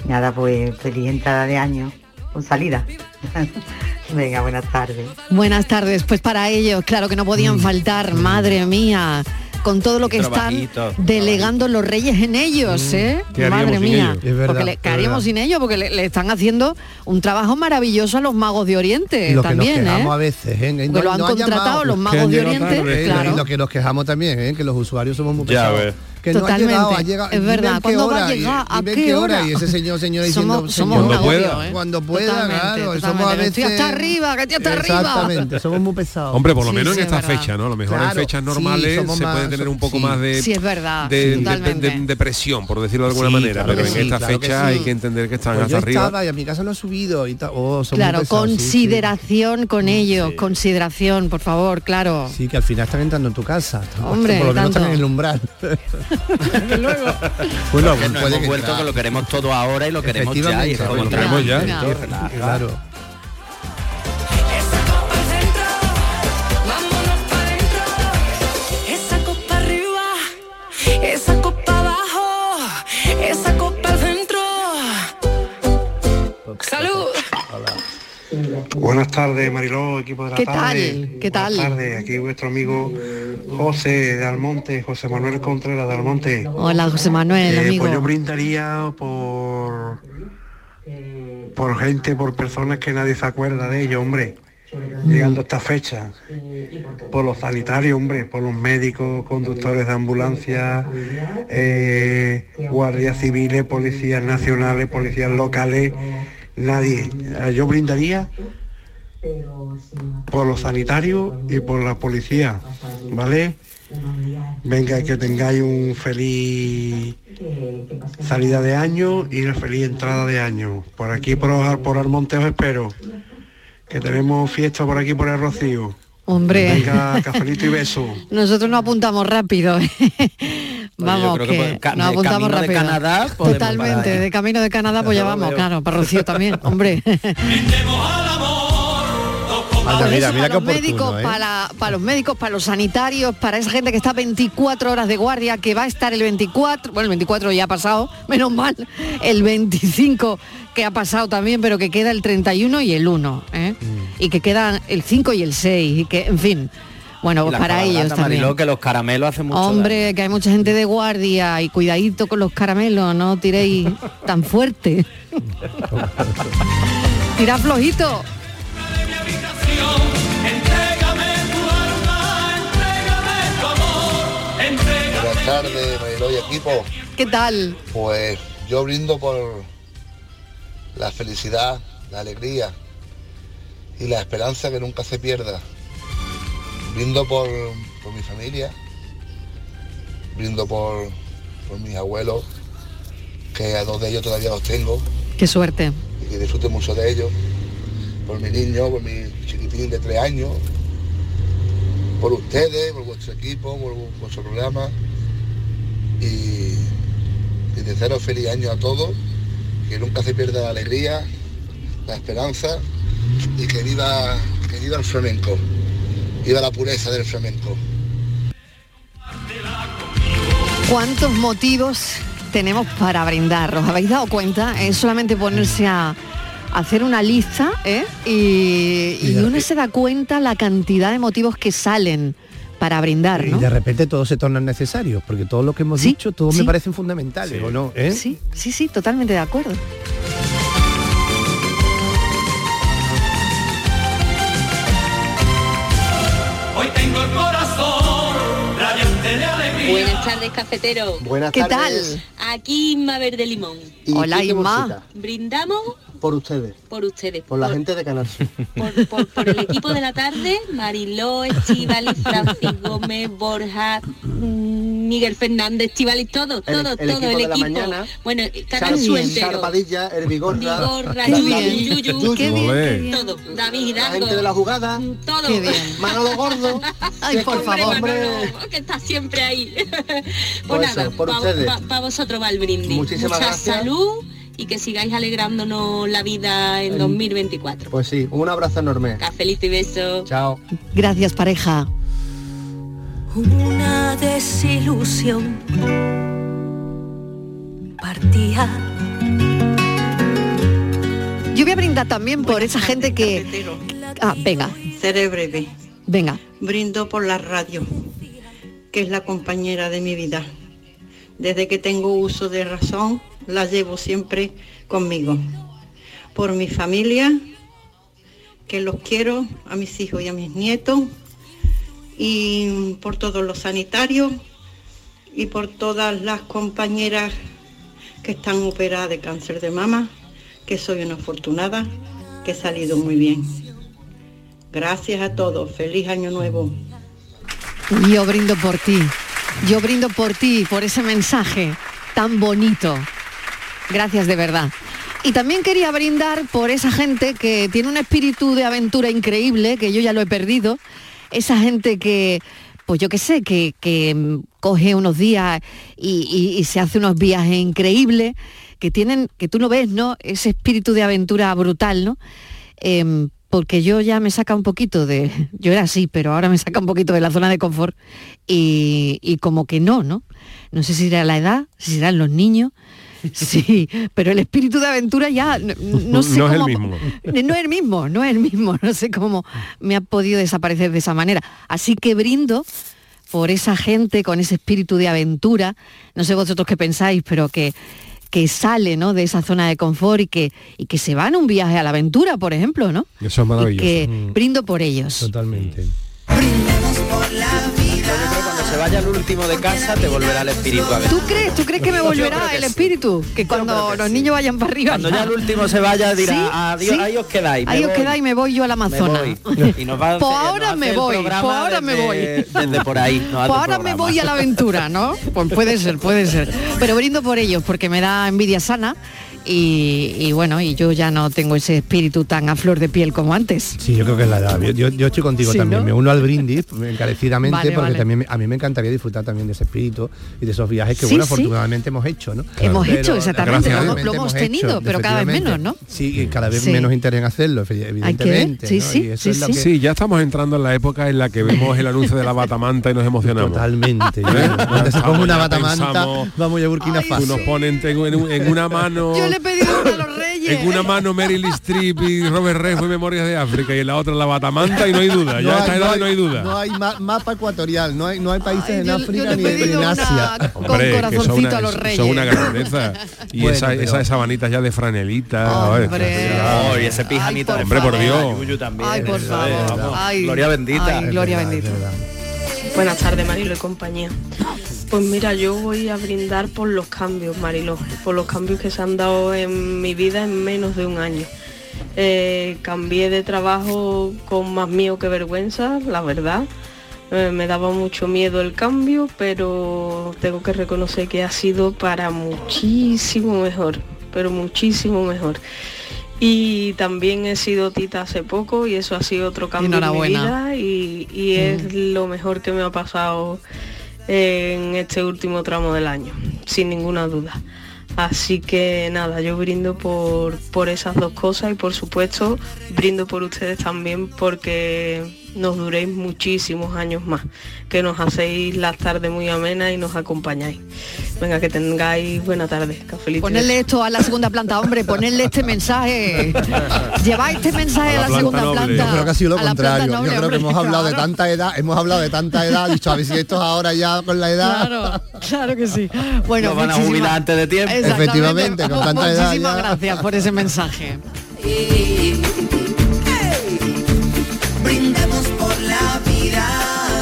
Nada, pues feliz entrada de año con salida. Venga, buenas tardes. Buenas tardes. Pues para ellos, claro que no podían mm. faltar, madre mía con todo lo que están delegando los reyes en ellos, mm. ¿eh? Madre mía. porque ¿Qué haríamos sin ellos? Porque le, están haciendo un trabajo maravilloso a los magos de Oriente lo también, que nos ¿eh? a veces, ¿eh? lo han contratado los magos de Oriente. claro. Y lo que nos quejamos también, ¿eh? que los usuarios somos muy pesados que Totalmente. no ha llegado, ha llegado es verdad, ¿cuándo va a llegar? ¿A qué hora? Y ese señor, señor diciendo, somos, cuando pueda, ¿eh? cuando pueda, claro, somos a veces estoy hasta arriba, que estoy hasta arriba. Exactamente, somos muy pesados. Hombre, por lo menos en esta fecha, ¿no? A lo mejor en fechas normales se puede tener un poco más de Sí, es verdad, de presión, por decirlo de alguna manera, pero en esta fecha hay que entender que están pues hasta arriba. y a mi casa no ha subido y oh, Claro, consideración con ellos, consideración, por favor, claro. Sí, que al final están entrando en tu casa. Hombre, por lo menos están en el umbral. bueno, que nos hemos vuelto que lo queremos todo ahora y lo queremos ya. Y lo queremos ya. Claro. Esa copa arriba, esa copa abajo, esa copa adentro. Buenas tardes, Mariló, equipo de la ¿Qué tarde. Tal? ¿Qué tal? Buenas tardes, aquí vuestro amigo José de Almonte, José Manuel Contreras de Almonte. Hola, José Manuel, eh, amigo. Pues yo brindaría por por gente, por personas que nadie se acuerda de ellos, hombre. Llegando a esta fecha, por los sanitarios, hombre, por los médicos, conductores de ambulancia, eh, guardias civiles, policías nacionales, policías locales, nadie. Yo brindaría por los sanitarios y por la policía, ¿vale? Venga, que tengáis un feliz salida de año y una feliz entrada de año. Por aquí, por, por Almonte os espero, que tenemos fiesta por aquí por el Rocío. Hombre. Venga, cafelito y beso. Nosotros no apuntamos rápido. vamos, que, nos apuntamos rápido. De Canadá, Totalmente, de camino de Canadá, pues ya vamos, claro, para Rocío también, hombre. para los médicos, ¿eh? para, para, los médicos, para los sanitarios, para esa gente que está 24 horas de guardia, que va a estar el 24, bueno, el 24 ya ha pasado, menos mal, el 25 que ha pasado también, pero que queda el 31 y el 1, ¿eh? mm. y que quedan el 5 y el 6, y que, en fin. Bueno, pues para ellos también. que los caramelos hacen mucho Hombre, que hay mucha gente de guardia y cuidadito con los caramelos, no tiréis tan fuerte. Tira flojito. Buenas tardes, Mariló y equipo. ¿Qué tal? Pues yo brindo por la felicidad, la alegría y la esperanza que nunca se pierda. Brindo por, mi familia, brindo por, por mis abuelos, que a dos de ellos todavía los tengo. Qué suerte. Y que disfrute mucho de ellos por mi niño, por mi chiquitín de tres años, por ustedes, por vuestro equipo, por vuestro programa y, y desearos feliz año a todos, que nunca se pierda la alegría, la esperanza y que viva, que viva el flamenco, viva la pureza del flamenco. ¿Cuántos motivos tenemos para brindar? ¿Os habéis dado cuenta? Es solamente ponerse a hacer una lista ¿eh? y, uno se da cuenta la cantidad de motivos que salen para brindar, ¿no? Y de repente todos se tornan necesarios, porque todo lo que hemos dicho, todos me parecen fundamentales, ¿o no? ¿Eh? Sí, sí, sí, totalmente de acuerdo. Hoy tengo el corazón de alegría. Buenas tardes, cafetero. Buenas ¿Qué tal? Aquí Inma Verde Limón. Hola, Inma. Brindamos por ustedes. Por ustedes. Por, la gente de Canal por, el equipo de la tarde, Mariló, Estivali, Francis Gómez, Borja, mm, Miguel Fernández, Estivali, todo, todo, todo el equipo. Mañana, bueno, Canal Su entero. Padilla, el Vigorra, Yuyu, todo. David Hidalgo. La gente de la jugada. Todo. Qué bien. Manolo Gordo. Ay, por favor. Manolo, que está siempre ahí. pues nada, para vosotros va el brindis. Muchísimas Mucha gracias. salud y que sigáis alegrándonos la vida en 2024. Pues sí, un abrazo enorme. Feliz y beso. Chao. Gracias, pareja. Una desilusión partía. Yo voy a brindar también por esa gente que, Ah, venga. Seré breve. Venga. Brindo por la radio, que es la compañera de mi vida. Desde que tengo uso de razón, la llevo siempre conmigo. Por mi familia, que los quiero, a mis hijos y a mis nietos, y por todos los sanitarios y por todas las compañeras que están operadas de cáncer de mama, que soy una afortunada, que he salido muy bien. Gracias a todos, feliz año nuevo. Yo brindo por ti, yo brindo por ti, por ese mensaje tan bonito. Gracias de verdad. Y también quería brindar por esa gente que tiene un espíritu de aventura increíble, que yo ya lo he perdido. Esa gente que, pues yo qué sé, que, que, coge unos días y, se hace unos viajes increíbles, que tienen, que tú no ves, ¿no? Ese espíritu de aventura brutal, ¿no? Em, porque yo ya me saca un poquito de, yo era así, pero ahora me saca un poquito de la zona de confort y, y como que no, ¿no? No sé si era la edad, si serán los niños, Sí, pero el espíritu de aventura ya no, sé no es el mismo. No es el mismo, no es el mismo. No sé cómo me ha podido desaparecer de esa manera. Así que brindo por esa gente con ese espíritu de aventura. No sé vosotros qué pensáis, pero que que sale ¿no? de esa zona de confort y que, y que se van a un viaje a la aventura, por ejemplo, ¿no? Eso es maravilloso. que brindo por ellos. Totalmente se vaya el último de casa te volverá el espíritu a ver. ¿Tú crees? ¿Tú crees que me volverá el espíritu? Que cuando los niños vayan para arriba. Cuando ya, el último se vaya dirá, adiós, ahí os quedáis. Ahí os quedáis y me voy yo al Amazonas. Y nos va a, por ahora me voy, por ahora me voy. Desde por ahí. por ahora me voy a la aventura, ¿no? Pues puede ser, puede ser. Pero brindo por ellos porque me da envidia sana y, bueno, y yo ya no tengo ese espíritu tan a flor de piel como antes. Sí, yo creo que es la edad. Yo, yo, estoy contigo también, me uno al brindis encarecidamente porque también a mí me encantaría disfrutar también de ese espíritu y de esos viajes que bueno, afortunadamente hemos hecho, ¿no? Hemos hecho, exactamente, lo, hemos tenido, pero cada vez menos, ¿no? Sí, cada vez menos interés en hacerlo, evidentemente. Sí, sí, sí, sí. ya estamos entrando en la época en la que vemos el anuncio de la batamanta y nos emocionamos. Totalmente. ¿Eh? se pone una batamanta, vamos a Burkina Faso. Nos ponen en una mano le he pedido a los reyes. En una mano Meryl Streep y Robert Redford y Memorias de África y en la otra la Batamanta y no hay duda. ya no, hay, no hay duda. No hay mapa ecuatorial, no hay, no hay países en África ni, en Asia. con corazoncito a los reyes. Son una grandeza. Y esa, esas sabanitas ya de franelita. Hombre. ese pijanito. Hombre, por Dios. Ay, por favor. Gloria bendita. gloria bendita. Buenas tardes, Marilo y compañía. Pues mira, yo voy a brindar por los cambios, Marilo, por los cambios que se han dado en mi vida en menos de un año. Eh, cambié de trabajo con más miedo que vergüenza, la verdad. Eh, me daba mucho miedo el cambio, pero tengo que reconocer que ha sido para muchísimo mejor, pero muchísimo mejor. Y también he sido tita hace poco y eso ha sido otro cambio en mi vida y, es lo mejor que me ha pasado en este último tramo del año, sin ninguna duda. Así que nada, yo brindo por, por esas dos cosas y por supuesto brindo por ustedes también porque nos duréis muchísimos años más, que nos hacéis las tardes muy amenas y nos acompañáis. Venga, que tengáis buena tarde. Ponerle esto a la segunda planta, hombre, ponerle este mensaje. Lleváis este mensaje a la, segunda planta. Yo creo que ha sido lo contrario. Yo creo que hemos hablado de tanta edad, hemos hablado de tanta edad, dicho a ver si esto es ahora ya con la edad. Claro, claro que sí. Bueno, van a jubilar antes de tiempo. Efectivamente, con tanta edad. Muchísimas gracias por ese mensaje.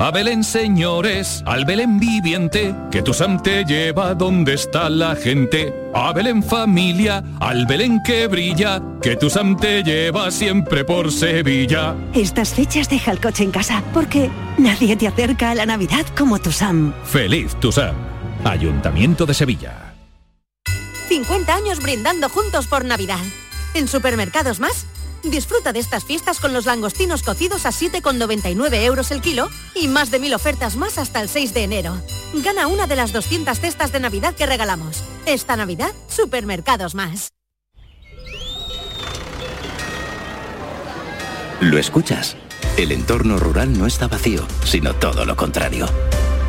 A Belén, señores, al Belén viviente, que tu Sam te lleva donde está la gente. A Belén familia, al Belén que brilla, que tu Sam te lleva siempre por Sevilla. Estas fechas deja el coche en casa, porque nadie te acerca a la Navidad como tu Sam. Feliz tu Sam. Ayuntamiento de Sevilla. 50 años brindando juntos por Navidad. En Supermercados Más Disfruta de estas fiestas con los langostinos cocidos a 7,99 euros el kilo y más de mil ofertas más hasta el 6 de enero. Gana una de las 200 cestas de Navidad que regalamos. Esta Navidad, Supermercados Más. ¿Lo escuchas? El entorno rural no está vacío, sino todo lo contrario.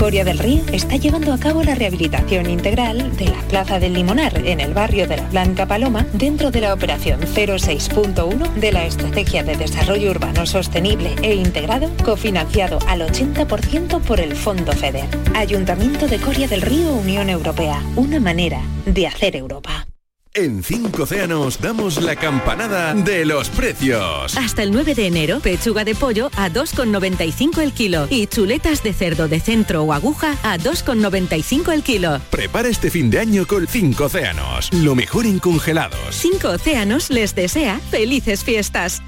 Coria del Río está llevando a cabo la rehabilitación integral de la Plaza del Limonar en el barrio de la Blanca Paloma dentro de la operación 06.1 de la Estrategia de Desarrollo Urbano Sostenible e Integrado cofinanciado al 80% por el Fondo FEDER. Ayuntamiento de Coria del Río Unión Europea. Una manera de hacer Europa. En 5 océanos damos la campanada de los precios. Hasta el 9 de enero, pechuga de pollo a 2,95 el kilo y chuletas de cerdo de centro o aguja a 2,95 el kilo. Prepara este fin de año con 5 océanos, lo mejor en congelados. 5 océanos les desea felices fiestas.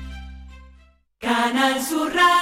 Canal Sur Radio.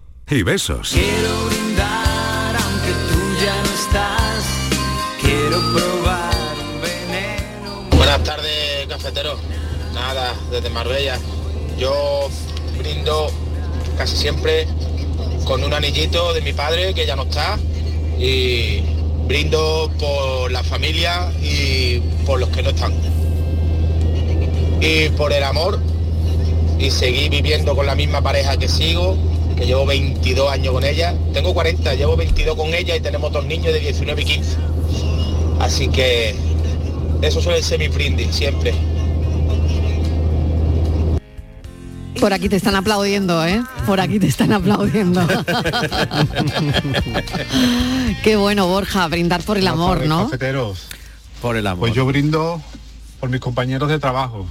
y besos. Quiero brindar aunque tú ya no estás. Quiero probar un veneno. Buenas tardes, cafetero. Nada, desde Marbella. Yo brindo casi siempre con un anillito de mi padre que ya no está y brindo por la familia y por los que no están. Y por el amor y seguir viviendo con la misma pareja que sigo llevo 22 años con ella. Tengo 40, llevo 22 con ella y tenemos dos niños de 19 y 15. Así que eso suele ser mi brindis, siempre. Por aquí te están aplaudiendo, ¿eh? Por aquí te están aplaudiendo. Qué bueno, Borja, brindar por el amor, ¿no? Por el amor. Pues yo brindo por mis compañeros de trabajo,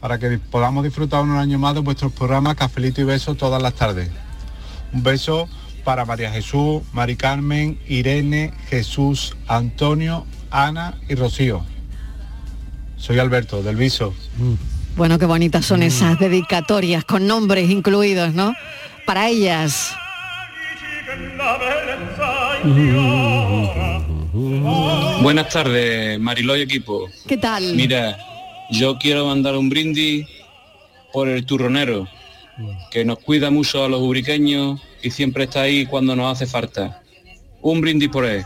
para que podamos disfrutar un año más de vuestros programas Cafelito y Beso todas las tardes. Un beso para María Jesús, Mari Carmen, Irene, Jesús, Antonio, Ana y Rocío. Soy Alberto, del Viso. Mm. Bueno, qué bonitas son esas dedicatorias con nombres incluidos, ¿no? Para ellas. Buenas tardes, Mariló y equipo. ¿Qué tal? Mira, yo quiero mandar un brindis por el turronero, que nos cuida mucho a los ubriqueños y siempre está ahí cuando nos hace falta. Un brindis por él.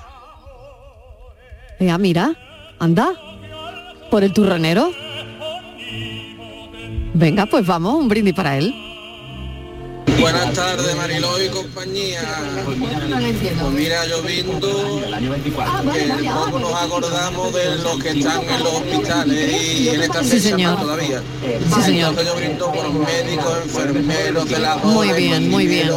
Ya, mira, anda, por el turronero. Venga, pues vamos, un brindis para él. Buenas tardes, Mariló y compañía. Pues mira, yo viendo que poco nos acordamos de los que están en los hospitales y en esta fecha más todavía. Sí, señor. Entonces yo brindo por los médicos, enfermeros, de la Muy bien, muy bien.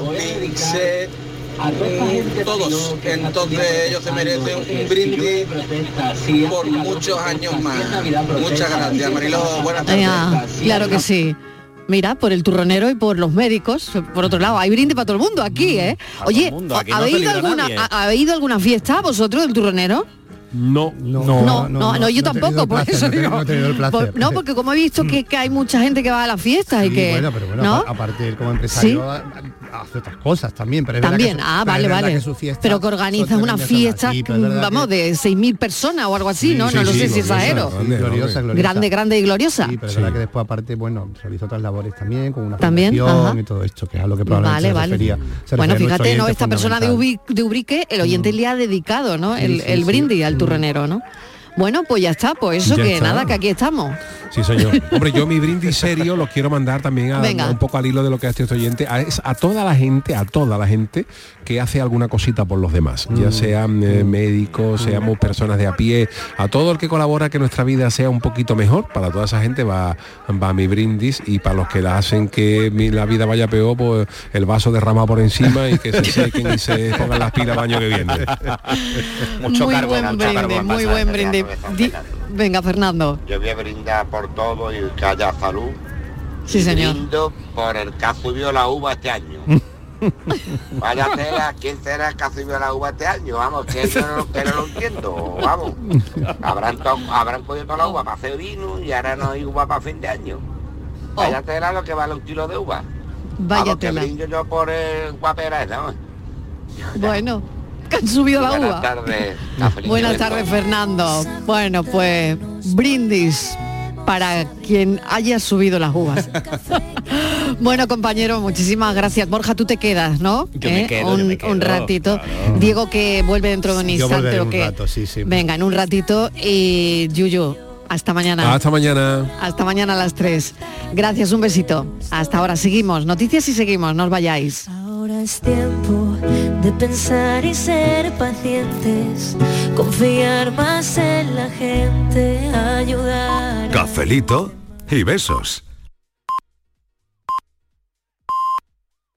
todos. Entonces ellos se merecen un brindis por muchos años más. Muchas gracias, Mariló. Buenas tardes. claro que sí. Mira, por el turronero y por los médicos. Por otro lado, hay brindis para todo el mundo aquí, ¿eh? Oye, ¿habéis, ido alguna, ¿habéis ido alguna fiesta vosotros del turronero? No, no, no, no, no, yo tampoco, por eso digo. No, porque como he visto que, que, hay mucha gente que va a las fiestas y que. Bueno, pero bueno, aparte como empresario hace otras cosas también, pero También, ah, vale, vale. pero que organizan una fiesta, vamos, de 6.000 personas o algo así, ¿no? no lo sé si. Gloriosa, gloriosa. Grande, grande y gloriosa. Sí, pero es verdad que después aparte, bueno, realizó otras labores también, con una ¿También? y todo esto, que es a lo que probablemente vale, se refería. bueno, fíjate, ¿no? Esta persona de, Ubrique, el oyente le ha dedicado, ¿no? El, el brindis al turrenero, ¿no? Bueno, pues ya está, pues eso que nada, que aquí estamos. Sí, señor. Hombre, yo mi brindis serio lo quiero mandar también a, un poco al hilo de lo que ha este oyente, a, toda la gente, a toda la gente que hace alguna cosita por los demás, ya mm. sean eh, médicos, seamos personas de a pie, a todo el que colabora que nuestra vida sea un poquito mejor, para toda esa gente va, va mi brindis y para los que la hacen que la vida vaya peor, pues el vaso derrama por encima y que se sequen y se pongan las pilas el año que viene. mucho muy buen brindis, muy buen brindis. Venga, Fernando. Yo voy a brindar por todo y que haya salud. Sí, señor. Brindo por el que ha subido la uva este año. Vaya tela, ¿quién será el que ha subido la uva este año? Vamos, que yo no, que no lo entiendo, vamos. Habrán, habrán cogido toda la uva para hacer vino y ahora no hay uva para fin de año. Vaya oh. tela lo que vale un kilo de uva. Vaya vamos, tela. Que brindo yo por el guapera ¿no? Bueno que han subido la Buenas uva. Tardes, Buenas tardes, Fernando. Bueno, pues brindis para quien haya subido las uvas. bueno, compañero, muchísimas gracias. Borja, tú te quedas, ¿no? ¿Eh? un, ratito. Diego que vuelve dentro de un instante. o que... Venga, en un ratito. Y Yuyu, hasta mañana. Hasta mañana. Hasta mañana a las 3. Gracias, un besito. Hasta ahora seguimos. Noticias y seguimos, no os vayáis. Ahora es tiempo de pensar y ser pacientes, confiar más en la gente, ayudar. Cafelito y besos.